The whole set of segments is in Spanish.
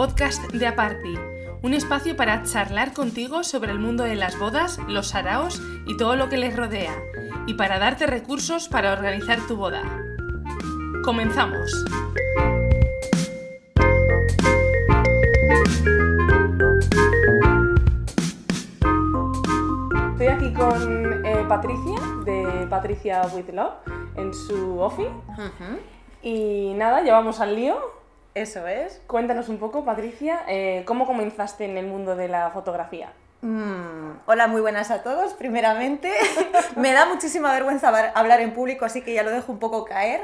podcast de Aparti, un espacio para charlar contigo sobre el mundo de las bodas, los saraos y todo lo que les rodea, y para darte recursos para organizar tu boda. Comenzamos. Estoy aquí con eh, Patricia, de Patricia With Love, en su office. Y nada, ya vamos al lío. Eso es. Cuéntanos un poco, Patricia, eh, ¿cómo comenzaste en el mundo de la fotografía? Mm, hola, muy buenas a todos, primeramente. me da muchísima vergüenza hablar en público, así que ya lo dejo un poco caer,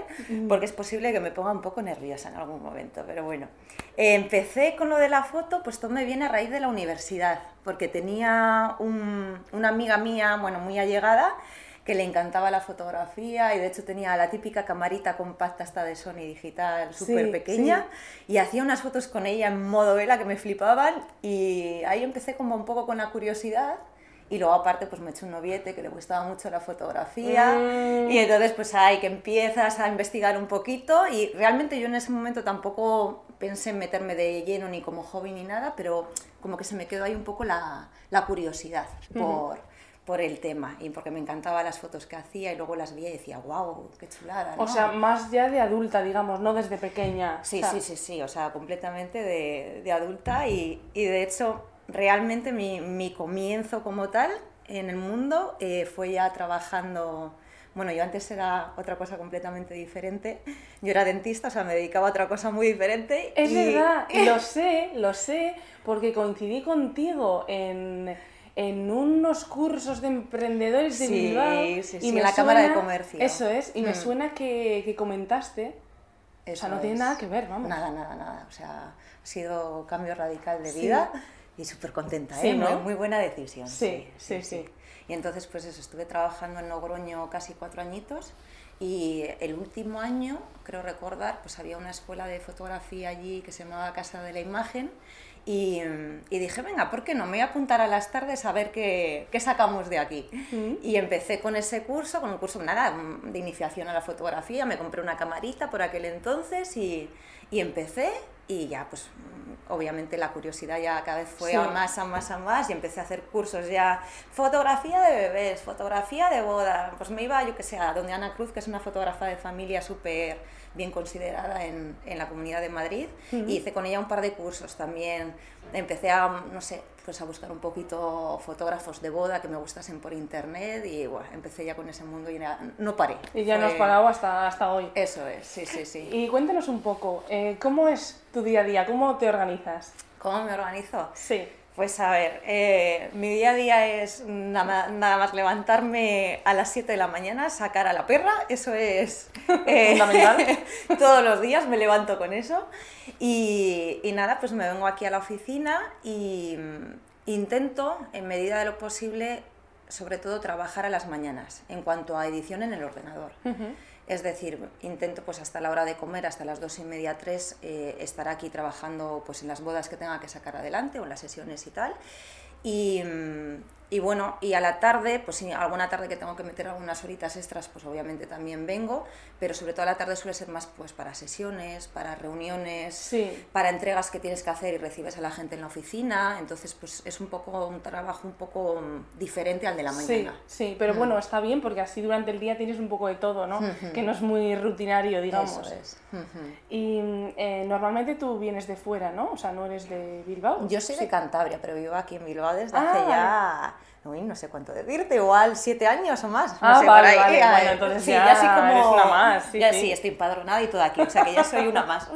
porque es posible que me ponga un poco nerviosa en algún momento, pero bueno. empecé con lo de la foto, pues todo me viene a raíz de la universidad, porque tenía una amiga mía, bueno, muy allegada, que le encantaba la fotografía y de hecho tenía la típica camarita compacta esta de Sony digital súper pequeña y hacía unas fotos con ella en modo vela que me flipaban y ahí empecé como un poco con la curiosidad y luego aparte pues me eché un noviete que le gustaba mucho la fotografía mm. y entonces pues ahí que empiezas a investigar un poquito y realmente yo en ese momento tampoco pensé en meterme de lleno ni como hobby ni nada, pero como que se me quedó ahí un poco la, la curiosidad por por el tema y porque me encantaban las fotos que hacía y luego las veía y decía, wow, qué chulada. O sea, más ya de adulta, digamos, no desde pequeña. Sí, sí, sí, sí, o sea, completamente de, de adulta y, y, de hecho realmente mi, mi, comienzo como tal en el mundo eh, fue ya trabajando... Bueno, yo antes era otra cosa completamente diferente. Yo era dentista, o sea, me dedicaba a otra cosa muy diferente. Es verdad, lo sé, lo sé, porque coincidí contigo en en unos cursos de emprendedores de Bilbao. Sí, sí, en la Cámara de Comercio. Eso es, y me mm. suena que, que comentaste. o sea, no tiene nada que ver, vamos. Nada, nada, nada. O sea, ha sido cambio radical de vida y súper contenta, ¿eh? Muy, muy, buena decisión. Sí sí, sí, Y entonces, pues eso, estuve trabajando en Logroño casi cuatro añitos y el último año, creo recordar, pues había una escuela de fotografía allí que se llamaba Casa de la Imagen y, dije, venga, ¿por qué no? Me voy a apuntar a las tardes a ver qué, qué sacamos de aquí. Y empecé con ese curso, con un curso nada, de iniciación a la fotografía. Me compré una camarita por aquel entonces y, y empecé y ya, pues obviamente la curiosidad ya cada vez fue a más, a más, a más y empecé a hacer cursos ya, fotografía de bebés, fotografía de boda, pues me iba, yo que sé, a donde Ana Cruz, que es una fotógrafa de familia súper bien considerada en, en, la Comunidad de Madrid, y hice con ella un par de cursos también. Empecé a, no sé, pues a buscar un poquito fotógrafos de boda que me gustasen por internet y bueno, empecé ya con ese mundo y no paré. Y ya no has parado hasta, hasta hoy. Eso es, sí, sí, sí. Y cuéntanos un poco, eh, ¿cómo es tu día a día? ¿Cómo te organizas? ¿Cómo me organizo? Sí. Pues a ver, eh, mi día a día es nada, nada, más levantarme a las 7 de la mañana, sacar a la perra, eso es eh, fundamental. todos los días me levanto con eso y, y, nada, pues me vengo aquí a la oficina y mm, intento, en medida de lo posible, sobre todo trabajar a las mañanas en cuanto a edición en el ordenador. Es decir, intento pues hasta la hora de comer, hasta las dos y media, tres, eh, estar aquí trabajando pues en las bodas que tenga que sacar adelante o en las sesiones y tal. Y, mm, y bueno, y a la tarde, pues si alguna tarde que tengo que meter algunas horitas extras, pues obviamente también vengo, pero sobre todo a la tarde suele ser más pues para sesiones, para reuniones, para entregas que tienes que hacer y recibes a la gente en la oficina, entonces pues es un poco un trabajo un poco diferente al de la mañana. Sí, sí pero mm. bueno, está bien porque así durante el día tienes un poco de todo, ¿no? Que no es muy rutinario, digamos. Eso es. Y eh, normalmente tú vienes de fuera, ¿no? O sea, no eres de Bilbao. Yo soy de Cantabria, pero vivo aquí en Bilbao desde hace ah, no sé cuánto decirte, igual siete años o más. No ah, sé, vale, vale. Bueno, entonces sí, ya, ya como... eres una más. Sí, ya sí. estoy empadronada y todo aquí, o sea que ya soy una más.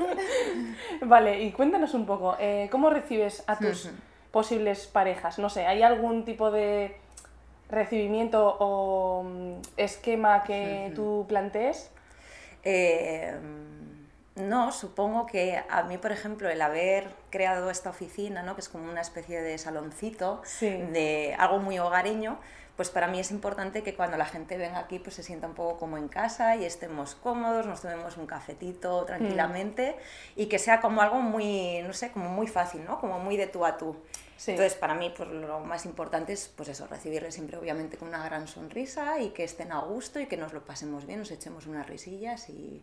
vale, y cuéntanos un poco, eh, ¿cómo recibes a tus posibles parejas? No sé, ¿hay algún tipo de recibimiento o mm, esquema que tú plantees? Eh no, supongo que a mí, por ejemplo, el haber creado esta oficina, ¿no? que es como una especie de saloncito, de algo muy hogareño, pues para mí es importante que cuando la gente venga aquí pues se sienta un poco como en casa y estemos cómodos, nos tomemos un cafetito tranquilamente mm. y que sea como algo muy, no sé, como muy fácil, ¿no? Como muy de tú a tú. Entonces, para mí, pues lo más importante es, pues eso, recibirles siempre, obviamente, con una gran sonrisa y que estén a gusto y que nos lo pasemos bien, nos echemos unas risillas y,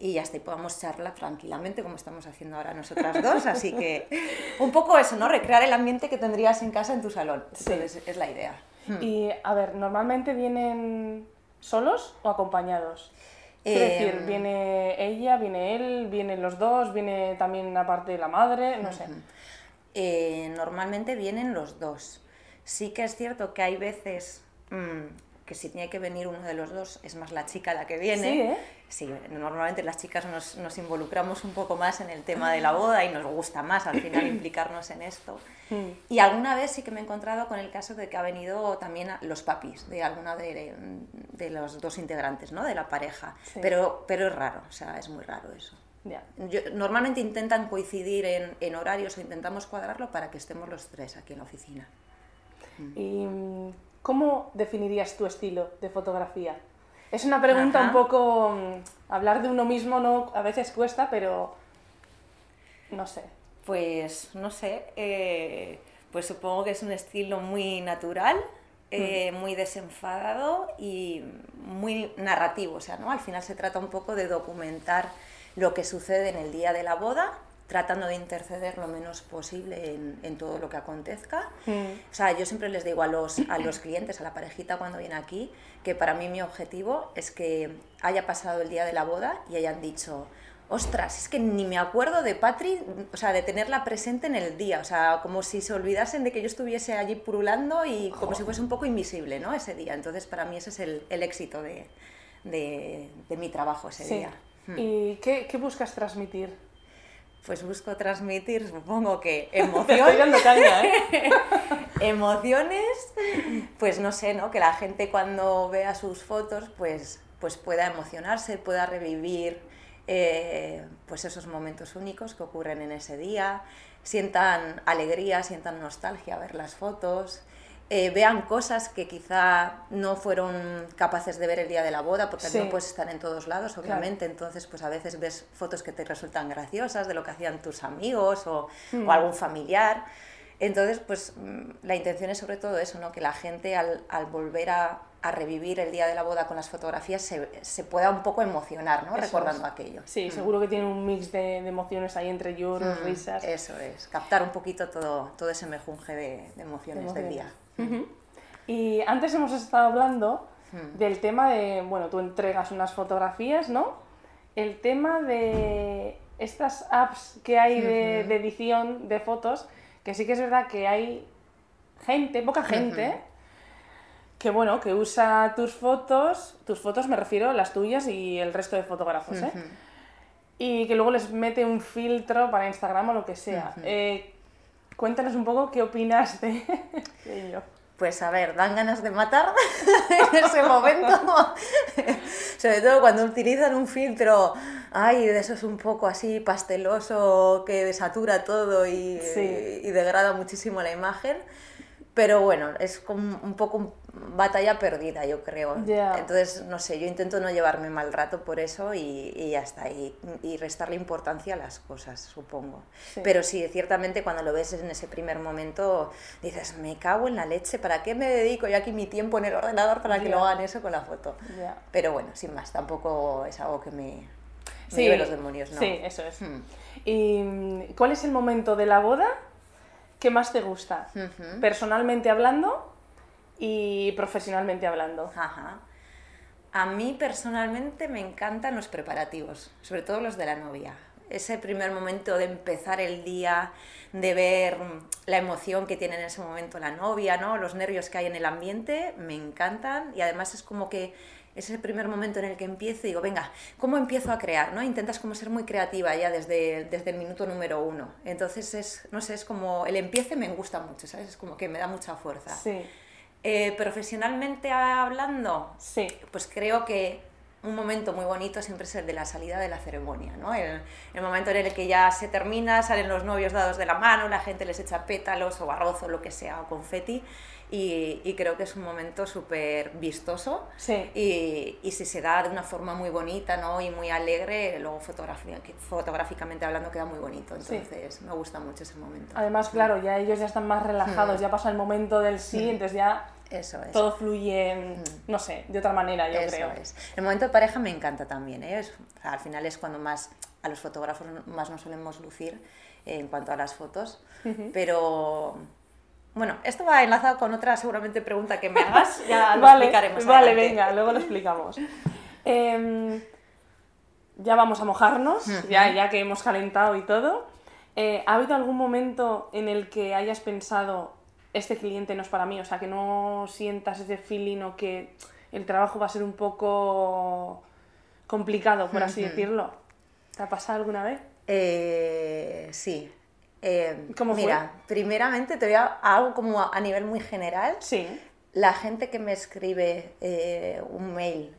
y ya está, y podamos charlar tranquilamente como estamos haciendo ahora nosotras dos. Así que un poco eso, ¿no? Recrear el ambiente que tendrías en casa en tu salón. Sí. Entonces, es la idea. Y a ver, ¿normalmente vienen solos o acompañados? Quiero Eh, decir, viene ella, viene él, vienen los dos, viene también aparte de la madre, no sé. Eh, normalmente vienen los dos. Sí que es cierto que hay veces mm, que si tiene que venir uno de los dos, es más la chica la que viene. Sí, ¿eh? Sí, normalmente las chicas nos, nos involucramos un poco más en el tema de la boda y nos gusta más al final implicarnos en esto. Mm. Y alguna vez sí que me he encontrado con el caso de que ha venido también a- los papis de alguna de, de los dos integrantes ¿no? de la pareja. Sí. Pero, pero es raro, o sea, es muy raro eso. Yo- normalmente intentan coincidir en, en horarios o intentamos cuadrarlo para que estemos los tres aquí en la oficina. ¿Y mm, cómo definirías tu estilo de fotografía? Es una pregunta Ajá. un poco... mm, Hablar de uno mismo no, a veces cuesta, pero... No sé. Pues no sé, eh, pues supongo que es un estilo muy natural, eh, muy desenfadado y muy narrativo. O sea, ¿no? Al final se trata un poco de documentar lo que sucede en el día de la boda, tratando de interceder lo menos posible en, en todo lo que acontezca. Mm. O sea, yo siempre les digo a los, a los clientes, a la parejita cuando viene aquí, que para mí mi objetivo es que haya pasado el día de la boda y hayan dicho, ostras, es que ni me acuerdo de Patri, o sea, de tenerla presente en el día, o sea, como si se olvidasen de que yo estuviese allí purulando y como si fuese un poco invisible, ¿no? Ese día. Entonces, para mí ese es el, el éxito de, de, de mi trabajo ese Sí. día. Hmm. ¿Y qué, qué buscas transmitir? Pues busco transmitir, supongo que caña, ¿eh? emociones, pues no sé, ¿no? Que la gente cuando vea sus fotos, pues, pues pueda emocionarse, pueda revivir eh, pues esos momentos únicos que ocurren en ese día, sientan alegría, sientan nostalgia a ver las fotos, eh, vean cosas que quizá no fueron capaces de ver el día de la boda, porque Sí. no puedes estar en todos lados, obviamente, entonces pues a veces ves fotos que te resultan graciosas de lo que hacían tus amigos o, o algún familiar. Entonces, pues mm, la intención es sobre todo eso, ¿no? que la gente al, al volver a, a revivir el día de la boda con las fotografías se, se pueda un poco emocionar, ¿no? Eso recordando es. aquello. Sí, seguro que tiene un mix de, de emociones ahí entre lloros, Mm, risas. Eso es, captar un poquito todo, todo ese mejunje de, de emociones del día. Y antes hemos estado hablando Hmm. del tema de, bueno, tú entregas unas fotografías, ¿no? El tema de estas apps que hay de, de edición de fotos, que sí que es verdad que hay gente, poca gente, que bueno, que usa tus fotos, tus fotos me refiero, las tuyas y el resto de fotógrafos, ¿eh? Y que luego les mete un filtro para Instagram o lo que sea. Eh, cuéntanos un poco qué opinas de, de ello. Pues a ver, dan ganas de matar en ese momento. Sobre todo cuando utilizan un filtro, ay, de eso es un poco así pasteloso, que desatura todo y, Sí. y degrada muchísimo la imagen. Pero bueno, es como un poco batalla perdida, yo creo. Entonces, no sé, yo intento no llevarme mal rato por eso y, y ya está. Y, y restarle importancia a las cosas, supongo. Sí. Pero sí, ciertamente cuando lo ves en ese primer momento, dices, me cago en la leche, ¿para qué me dedico yo aquí mi tiempo en el ordenador para que lo hagan eso con la foto? Pero bueno, sin más, tampoco es algo que me, me Sí, los demonios, ¿no? Sí, eso es. Hmm. ¿Y cuál es el momento de la boda que más te gusta? Personalmente hablando y profesionalmente hablando. Ajá. A mí personalmente me encantan los preparativos, sobre todo los de la novia. Ese primer momento de empezar el día, de ver la emoción que tiene en ese momento la novia, ¿no? los nervios que hay en el ambiente, me encantan y además es como que es el primer momento en el que empiezo y digo, venga, ¿cómo empiezo a crear? ¿no? Intentas como ser muy creativa ya desde, desde el minuto número uno. Entonces es, no sé, es como el empiece me gusta mucho, ¿sabes? Es como que me da mucha fuerza. Sí, Eh, profesionalmente hablando, sí, pues creo que un momento muy bonito siempre es el de la salida de la ceremonia, ¿no? El, el momento en el que ya se termina, salen los novios dados de la mano, la gente les echa pétalos o arroz o lo que sea, o confeti, y, y creo que es un momento súper vistoso. sí. Y, y si se da de una forma muy bonita ¿no? y muy alegre, luego fotográficamente hablando queda muy bonito. Sí. Entonces me gusta mucho ese momento. Además, claro, ya ellos ya están más relajados, ya pasa el momento del sí, entonces ya Eso es. todo fluye, mm, no sé, de otra manera, yo Eso creo. es. El momento de pareja me encanta también. ¿eh? Es- o sea, al final es cuando más a los fotógrafos más nos solemos lucir en cuanto a las fotos, pero bueno, esto va enlazado con otra seguramente pregunta que me hagas, ya lo vale, explicaremos. Vale, venga, luego lo explicamos. Em, ya vamos a mojarnos, ya, ya que hemos calentado y todo. Eh, ¿Ha habido algún momento en el que hayas pensado, este cliente no es para mí? O sea, que no sientas ese feeling o que el trabajo va a ser un poco complicado, por así decirlo. ¿Te ha pasado alguna vez? Eh, sí. Eh, ¿Cómo mira, primeramente te voy a algo como a, nivel muy general. Sí. La gente que me escribe eh, un mail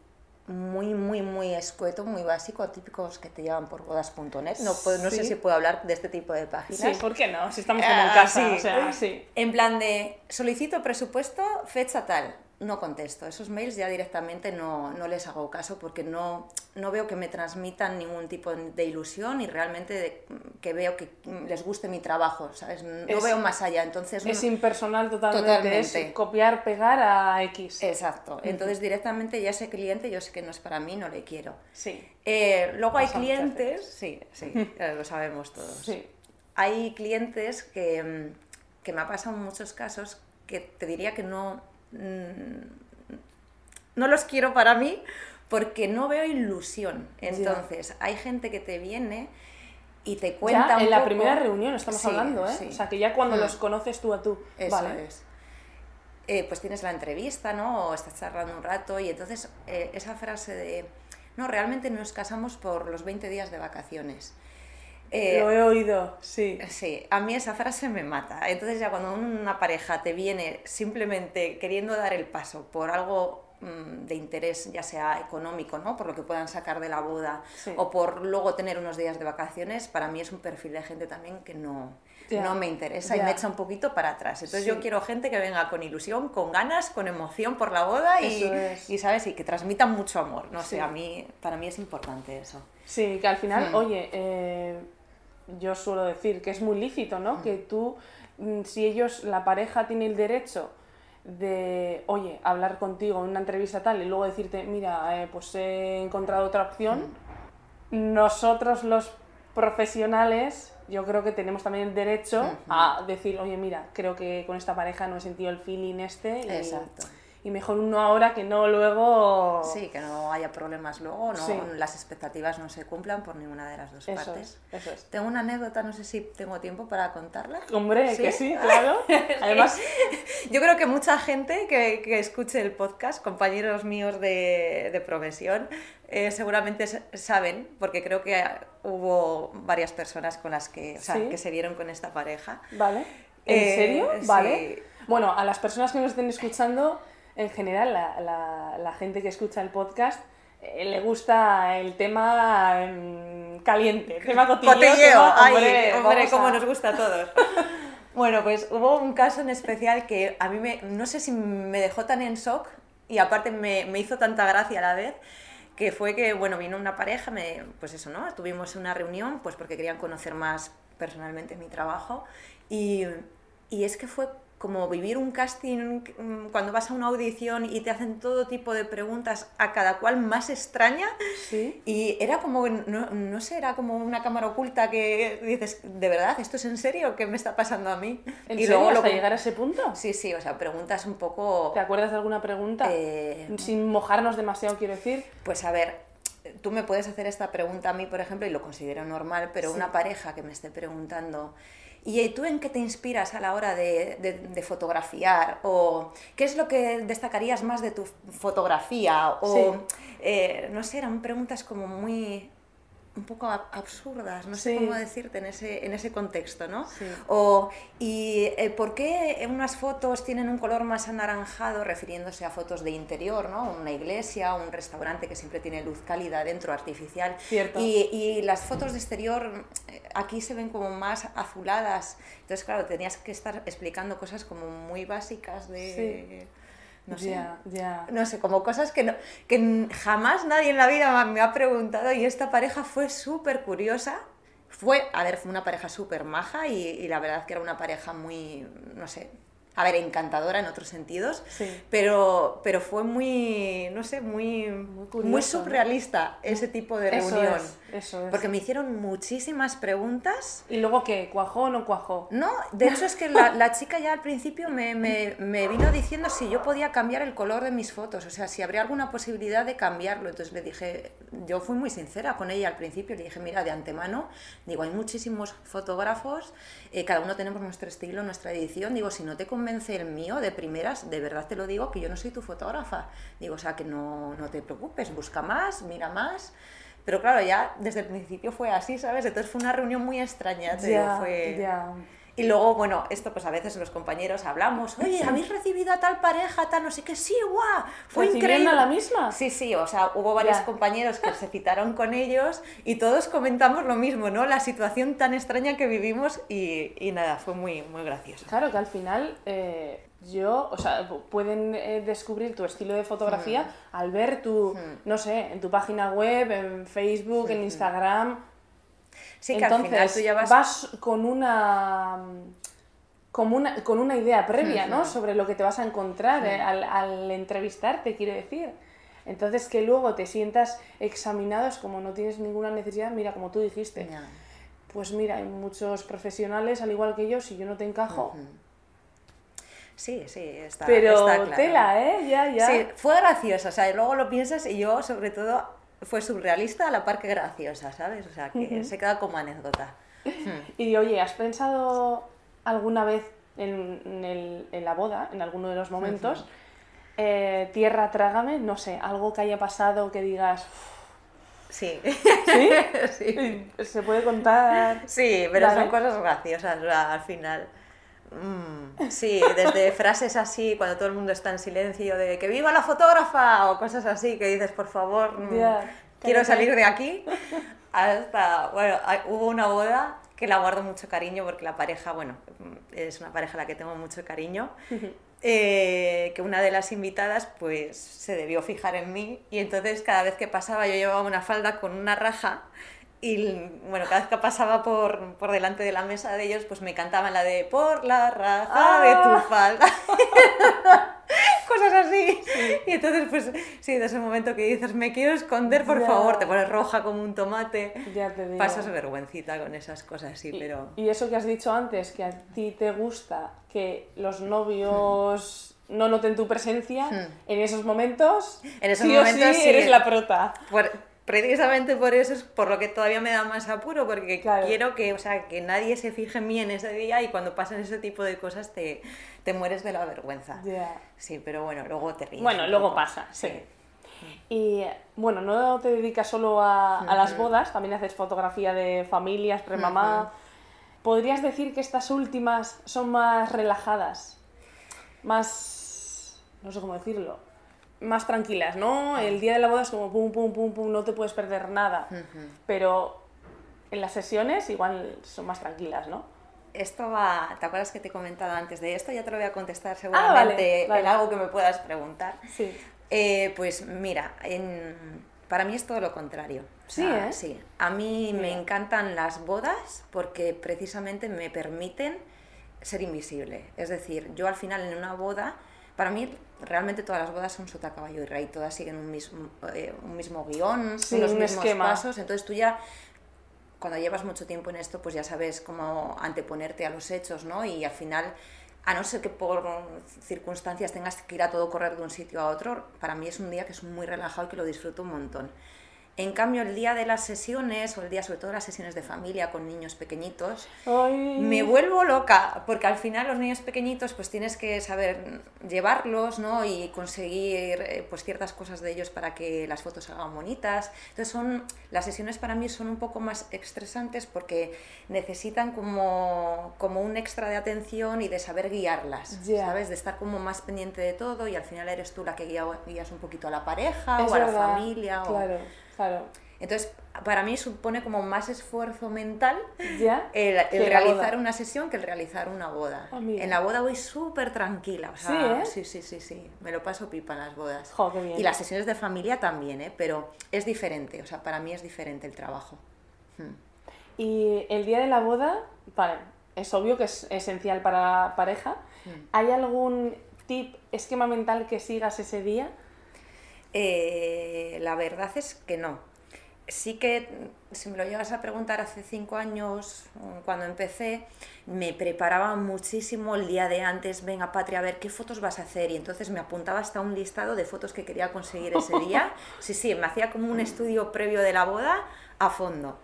muy, muy, muy escueto, muy básico, típicos que te llevan por bodas.net. No, no sé si puedo hablar de este tipo de páginas. Sí, ¿por qué no? Si estamos en ah, casa, o sea, sí. En plan de, solicito presupuesto, fecha tal no contesto. Esos mails ya directamente no, no, les hago caso porque no, no veo que me transmitan ningún tipo de ilusión y realmente que veo que les guste mi trabajo, ¿sabes? No veo más allá. Entonces, es impersonal totalmente. Es copiar, pegar a X. Exacto. Entonces directamente ya ese cliente yo sé que no es para mí, no le quiero. Sí. Eh, luego hay clientes, sí, sí, lo sabemos todos. Sí. Hay clientes que, que me ha pasado en muchos casos que te diría que no no los quiero para mí porque no veo ilusión. Entonces, hay gente que te viene y te cuenta en la primera reunión estamos hablando, ¿eh? O sea, que ya cuando mm. los conoces tú a tú. Eso es. Eh, pues tienes la entrevista, ¿no? O estás charlando un rato y entonces eh, esa frase de, no, realmente nos casamos por los 20 días de vacaciones. Eh, Lo he oído, sí. Sí, a mí esa frase me mata. Entonces ya cuando una pareja te viene simplemente queriendo dar el paso por algo mm, de interés, ya sea económico, ¿no? por lo que puedan sacar de la boda, o por luego tener unos días de vacaciones, para mí es un perfil de gente también que no, no me interesa y me echa un poquito para atrás. Entonces yo quiero gente que venga con ilusión, con ganas, con emoción por la boda y, y, ¿sabes? y que transmitan mucho amor. No sé, a mí, para mí es importante eso. Sí, que al final, hmm. oye, eh, yo suelo decir que es muy lícito, ¿no? Que tú, mm, si ellos, la pareja tiene el derecho de, oye, hablar contigo en una entrevista tal y luego decirte, mira, eh, pues he encontrado otra opción, nosotros los profesionales, yo creo que tenemos también el derecho a decir, oye, mira, creo que con esta pareja no he sentido el feeling este. Exacto y mejor uno ahora que no luego. Sí, que no haya problemas luego, no, las expectativas no se cumplan por ninguna de las dos partes. eso es. Tengo una anécdota, no sé si tengo tiempo para contarla. Hombre, que sí, claro. Además, yo creo que mucha gente que, que escuche el podcast, compañeros míos de, de profesión, eh, seguramente saben, porque creo que hubo varias personas con las que, o sea, que se vieron con esta pareja. Vale. ¿En eh, serio? Vale. Bueno, a las personas que nos estén escuchando, en general, la, gente que escucha el podcast eh, le gusta el tema mm, caliente, el tema cotilleo. hombre, como nos gusta a todos. bueno, pues hubo un caso en especial que a mí me, no sé si me dejó tan en shock y aparte me, me hizo tanta gracia a la vez que fue que, bueno, vino una pareja, me, pues eso, ¿no? Tuvimos una reunión, pues porque querían conocer más personalmente mi trabajo y, y es que fue como vivir un casting mm, cuando vas a una audición y te hacen todo tipo de preguntas a cada cual más extraña. ¿Sí? Y era como, no, no, sé, era como una cámara oculta que dices, ¿de verdad esto es en serio? ¿Qué me está pasando a mí? ¿En y serio? Luego ¿Hasta llegar a ese punto? Sí, sí, o sea, preguntas un poco... ¿Te acuerdas de alguna pregunta? Eh, Sin mojarnos demasiado, quiero decir. Pues a ver, tú me puedes hacer esta pregunta a mí, por ejemplo, y lo considero normal, pero una pareja que me esté preguntando ¿Y tú en qué te inspiras a la hora de, fotografiar? ¿O qué es lo que destacarías más de tu fotografía? O, eh, no sé, eran preguntas como muy, un poco absurdas, no sé cómo decirte en ese, en ese contexto, ¿no? O, ¿y eh, por qué unas fotos tienen un color más anaranjado, refiriéndose a fotos de interior, ¿no? Una iglesia, un restaurante que siempre tiene luz cálida dentro, artificial. Cierto. Y, y las fotos de exterior eh, aquí se ven como más azuladas. Entonces, claro, tenías que estar explicando cosas como muy básicas de no sé, no sé, como cosas que, no, que jamás nadie en la vida me ha preguntado y esta pareja fue súper curiosa. Fue, a ver, fue una pareja súper maja y, la verdad que era una pareja muy, no sé, a ver, encantadora en otros sentidos, pero, pero fue muy, no sé, muy, muy, surrealista ese tipo de reunión. Eso es. Porque me hicieron muchísimas preguntas. ¿Y luego qué? ¿Cuajó o no cuajó? No, de hecho es que la, la chica ya al principio me, me, me, vino diciendo si yo podía cambiar el color de mis fotos, o sea, si habría alguna posibilidad de cambiarlo. Entonces le dije, yo fui muy sincera con ella al principio, le dije, mira, de antemano, digo, hay muchísimos fotógrafos, eh, cada uno tenemos nuestro estilo, nuestra edición, digo, si no te convence el mío de primeras, de verdad te lo digo, que yo no soy tu fotógrafa. Digo, o sea, que no, no te preocupes, busca más, mira más. Pero claro, ya desde el principio fue así, ¿sabes? Entonces fue una reunión muy extraña. Te digo, fue... ya. Y luego, bueno, esto pues a veces los compañeros hablamos, oye, ¿habéis recibido a tal pareja, tal, no sé qué? Sí, guau, fue increíble. la misma? Sí, sí, o sea, hubo varios compañeros que se citaron con ellos y todos comentamos lo mismo, ¿no? La situación tan extraña que vivimos y, y nada, fue muy, muy gracioso. Claro, que al final eh, yo, o sea, pu- pueden eh, descubrir tu estilo de fotografía al ver tu, no sé, en tu página web, en Facebook, en Instagram. Sí, que Entonces, al final tú ya vas... con una como una, con una idea previa, ¿no? Sobre lo que te vas a encontrar eh, al, al entrevistarte, quiero decir. Entonces, que luego te sientas examinado es como no tienes ninguna necesidad, mira, como tú dijiste. Pues mira, hay muchos profesionales, al igual que yo, si yo no te encajo. Sí, sí, está, Pero está claro. tela, ¿eh? Ya, ya. Sí, fue graciosa, o sea, luego lo piensas y yo, sobre todo, fue surrealista a la par que graciosa, ¿sabes? O sea, que se queda como anécdota. Y oye, ¿has pensado alguna vez en, en el- en la boda, en alguno de los momentos, eh, tierra, trágame? No sé, algo que haya pasado que digas, Sí. ¿sí? sí. ¿Se puede contar? Sí, pero son cosas graciosas al final. Mm, sí, desde frases así, cuando todo el mundo está en silencio, de que viva la fotógrafa o cosas así, que dices, por favor, mm, Ya, quiero salir de aquí, hasta, bueno, hay- hubo una boda que la guardo mucho cariño porque la pareja, bueno, mm, es una pareja a la que tengo mucho cariño, eh, que una de las invitadas pues se debió fijar en mí y entonces cada vez que pasaba yo llevaba una falda con una raja y bueno, cada vez que pasaba por, por delante de la mesa de ellos pues me cantaban la de por la raja de Ah. tu falda. Cosas así. Y entonces pues sí, de ese momento que dices me quiero esconder, por Ya. favor, te pones roja como un tomate. Ya te digo. Pasas vergüencita con esas cosas, sí, Y- pero... Y eso que has dicho antes, que a ti te gusta que los novios no noten tu presencia, en esos momentos, Hmm. En esos sí momentos o sí, sí. eres la prota. Por- precisamente por eso es por lo que todavía me da más apuro, porque Claro. quiero que, o sea, que nadie se fije en mí en ese día y cuando pasan ese tipo de cosas te, te mueres de la vergüenza. Ya. Sí, pero bueno, luego te ríes. Bueno, luego poco. pasa, sí. Y bueno, no te dedicas solo a, a las bodas, también haces fotografía de familias, premamá. ¿Podrías decir que estas últimas son más relajadas? Más. no sé cómo decirlo. Más tranquilas, ¿no? El día de la boda es como pum, pum, pum, pum, no te puedes perder nada. Pero en las sesiones igual son más tranquilas, ¿no? Esto va, ¿te acuerdas que te he comentado antes de esto? Ya te lo voy a contestar Ah, seguramente vale, vale. en algo que me puedas preguntar. Sí. Eh, pues mira, en- para mí es todo lo contrario. O Sí, sea, ¿eh? Sí. A mí me encantan las bodas porque precisamente me permiten ser invisible. Es decir, yo al final en una boda, para mí realmente todas las bodas son sota, caballo y rey, todas siguen un mismo, eh, un mismo guion, Sí, un mismos esquema. pasos, entonces tú ya cuando llevas mucho tiempo en esto, pues ya sabes cómo anteponerte a los hechos, ¿no? Y al final, a no ser que por circunstancias tengas que ir a todo correr de un sitio a otro, para mí es un día que es muy relajado y que lo disfruto un montón. En cambio, el día de las sesiones, o el día sobre todo las sesiones de familia con niños pequeñitos, Ay. me vuelvo loca, porque al final los niños pequeñitos pues tienes que saber llevarlos, ¿no? Y conseguir eh, pues ciertas cosas de ellos para que las fotos salgan bonitas. Entonces son, las sesiones para mí son un poco más estresantes porque necesitan como, como un extra de atención y de saber guiarlas. ¿sabes? De estar como más pendiente de todo y al final eres tú la que guía- guías un poquito a la pareja Es o a la familia. o- Claro, claro. Entonces, para mí supone como más esfuerzo mental ¿Ya? el, realizar una sesión que el realizar una boda. Ah, en la boda voy súper tranquila. O sea, Sí, ¿eh? sí, sí, sí, sí. Me lo paso pipa en las bodas. Jo, qué bien. Y las sesiones de familia también, ¿eh? Pero es diferente. O sea, para mí es diferente el trabajo. Hmm. Y el día de la boda, vale, es obvio que es esencial para la pareja. Hmm. ¿Hay algún tip, esquema mental que sigas ese día? Eh, la verdad es que no. sí que, si me lo llevas a preguntar hace cinco años, mm, cuando empecé, me preparaba muchísimo el día de antes, venga Patria, a ver qué fotos vas a hacer. Y entonces me apuntaba hasta un listado de fotos que quería conseguir ese día. Sí, sí, me hacía como un estudio previo de la boda a fondo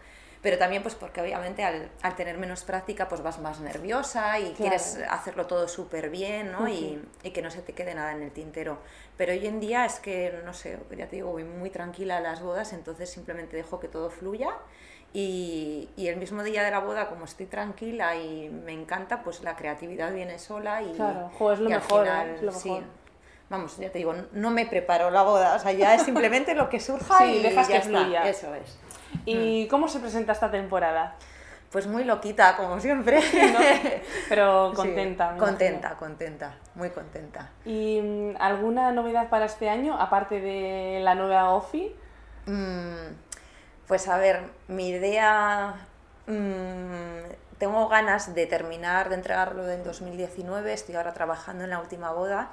pero también pues porque obviamente al, al, tener menos práctica pues vas más nerviosa y quieres hacerlo todo súper bien ¿no? y, y, que no se te quede nada en el tintero. Pero hoy en día es que, no sé, ya te digo, voy muy tranquila a las bodas, entonces simplemente dejo que todo fluya y, y, el mismo día de la boda, como estoy tranquila y me encanta, pues la creatividad viene sola y, claro, es lo mejor, ¿eh? es lo mejor. Sí, vamos, ya te digo, no me preparo la boda, o sea, ya es simplemente lo que surja sí, y dejas ya que fluya. Eso es. ¿Y cómo se presenta esta temporada? Pues muy loquita, como siempre. ¿No? Pero contenta. Sí, contenta, imagino. contenta, muy contenta. ¿Y mm, alguna novedad para este año, aparte de la nueva OFI? Mm, pues a ver, mi idea... Tengo ganas de terminar de entregarlo en 2019, estoy ahora trabajando en la última boda,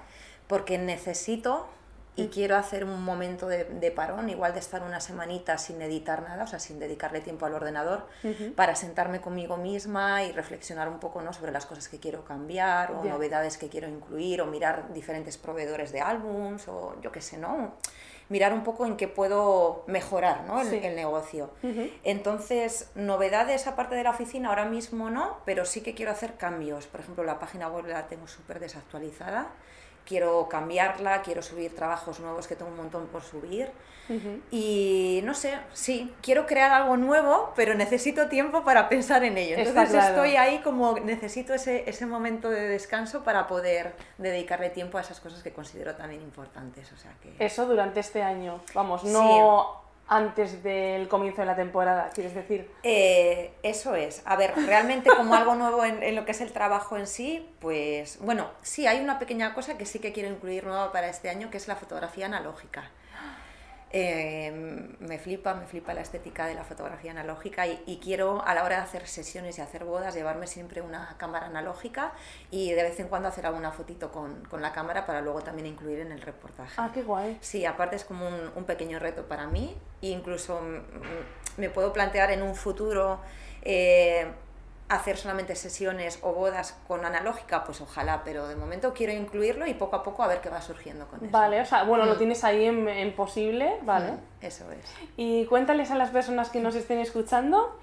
porque necesito y quiero hacer un momento de, de, parón, igual de estar una semanita sin editar nada, o sea, sin dedicarle tiempo al ordenador, uh -huh. para sentarme conmigo misma y reflexionar un poco ¿no? sobre las cosas que quiero cambiar o yeah. novedades que quiero incluir o mirar diferentes proveedores de álbums o yo qué sé, ¿no? Mirar un poco en qué puedo mejorar ¿no? el, sí. el negocio. Uh -huh. Entonces, novedades aparte de la oficina ahora mismo no, pero sí que quiero hacer cambios. Por ejemplo, la página web la tengo súper desactualizada quiero cambiarla, quiero subir trabajos nuevos que tengo un montón por subir. Uh -huh. Y no sé, sí, quiero crear algo nuevo, pero necesito tiempo para pensar en ello. Entonces claro. estoy ahí como necesito ese, ese momento de descanso para poder dedicarle tiempo a esas cosas que considero también importantes. O sea que... Eso durante este año, vamos, no... Sí antes del comienzo de la temporada, quieres decir? Eh, eso es. A ver, realmente como algo nuevo en, en, lo que es el trabajo en sí, pues bueno, sí, hay una pequeña cosa que sí que quiero incluir nueva para este año, que es la fotografía analógica. Eh, me flipa, me flipa la estética de la fotografía analógica y, y, quiero a la hora de hacer sesiones y hacer bodas llevarme siempre una cámara analógica y de vez en cuando hacer alguna fotito con, con la cámara para luego también incluir en el reportaje. Ah, qué guay. Sí, aparte es como un, un pequeño reto para mí e incluso me puedo plantear en un futuro eh, hacer solamente sesiones o bodas con analógica, pues ojalá, pero de momento quiero incluirlo y poco a poco a ver qué va surgiendo con eso. Vale, o sea, bueno, mm. lo tienes ahí en, en posible, vale. Mm, eso es. Y cuéntales a las personas que nos estén escuchando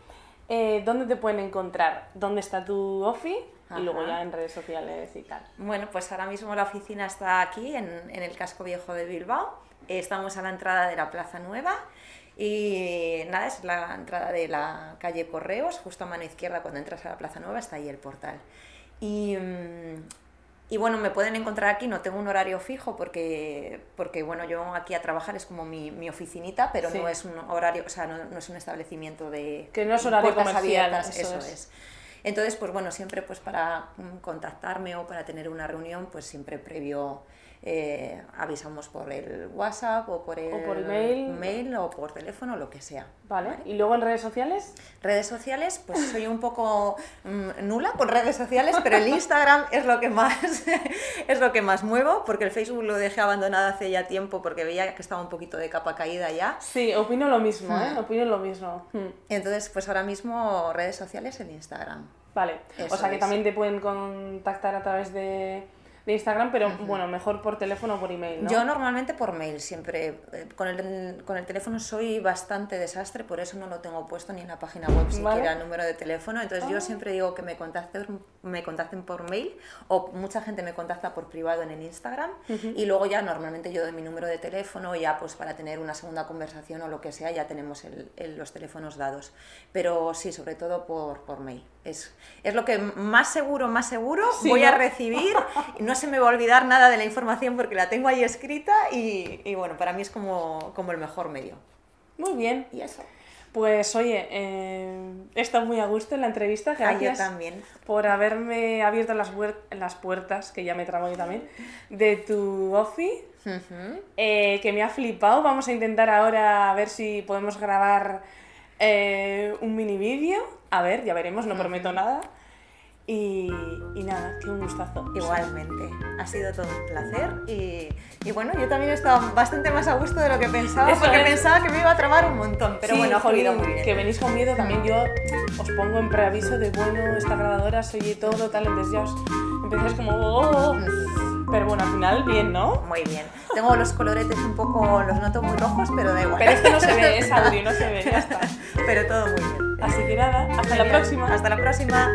eh, dónde te pueden encontrar, dónde está tu ofi y luego ya en redes sociales y tal. Bueno, pues ahora mismo la oficina está aquí, en, en el casco viejo de Bilbao. Estamos a la entrada de la Plaza Nueva y nada, es la entrada de la calle Correos, justo a mano izquierda cuando entras a la Plaza Nueva está ahí el portal. Y, mm, y bueno, me pueden encontrar aquí, no tengo un horario fijo porque, porque bueno, yo aquí a trabajar es como mi, mi oficinita, pero sí. no es un horario, o sea, no, no, es un establecimiento de que no es horario comercial, abiertas, eso, eso es. es. Entonces, pues bueno, siempre pues para mm, contactarme o para tener una reunión, pues siempre previo eh, avisamos por el WhatsApp o por el o por email. mail o por teléfono, lo que sea. Vale. ¿vale? ¿Y luego en redes sociales? Redes sociales, pues soy un poco mmm, nula por redes sociales, pero el Instagram es lo que más es lo que más muevo, porque el Facebook lo dejé abandonado hace ya tiempo porque veía que estaba un poquito de capa caída ya. Sí, opino lo mismo, hmm. ¿eh? Opino lo mismo. Hmm. Entonces, pues ahora mismo redes sociales en Instagram. Vale. Eso o sea que es. también te pueden contactar a través de de Instagram, pero uh -huh. bueno, mejor por teléfono o por email, ¿no? Yo normalmente por mail, siempre. Eh, con el, con el teléfono soy bastante desastre, por eso no lo tengo puesto ni en la página web siquiera ¿Vale? el número de teléfono. Entonces oh. yo siempre digo que me contacten, me contacten por mail o mucha gente me contacta por privado en el Instagram uh -huh. y luego ya normalmente yo doy mi número de teléfono ya pues para tener una segunda conversación o lo que sea ya tenemos el, el, los teléfonos dados. Pero sí, sobre todo por, por mail. Es, es lo que más seguro, más seguro sí, voy ¿no? a recibir. no se me va a olvidar nada de la información porque la tengo ahí escrita y, y bueno, para mí es como, como, el mejor medio. Muy bien. Y eso. Pues oye, eh, he estado muy a gusto en la entrevista. Gracias ah, yo también. por haberme abierto las, las puertas, que ya me trabo yo también, de tu office, uh -huh. eh, que me ha flipado. Vamos a intentar ahora a ver si podemos grabar eh, un mini vídeo. A ver, ya veremos, no prometo nada. Y, y, nada, que un gustazo. Igualmente, ha sido todo un placer y, Y bueno, yo también he estado bastante más a gusto de lo que pensaba, porque pensaba que me iba a trabar un montón. Pero bueno, ha muy bien. Que venís con miedo, también yo os pongo en preaviso de bueno, esta grabadora se oye todo, tal, entonces ya os empezáis como. Oh". Pero bueno, al final bien, ¿no? Muy bien. Tengo los coloretes un poco, los noto muy rojos, pero da igual. Pero este no se ve, es audio, no se ve, ya está. Pero todo muy bien. Así que nada, hasta la próxima. Hasta la próxima.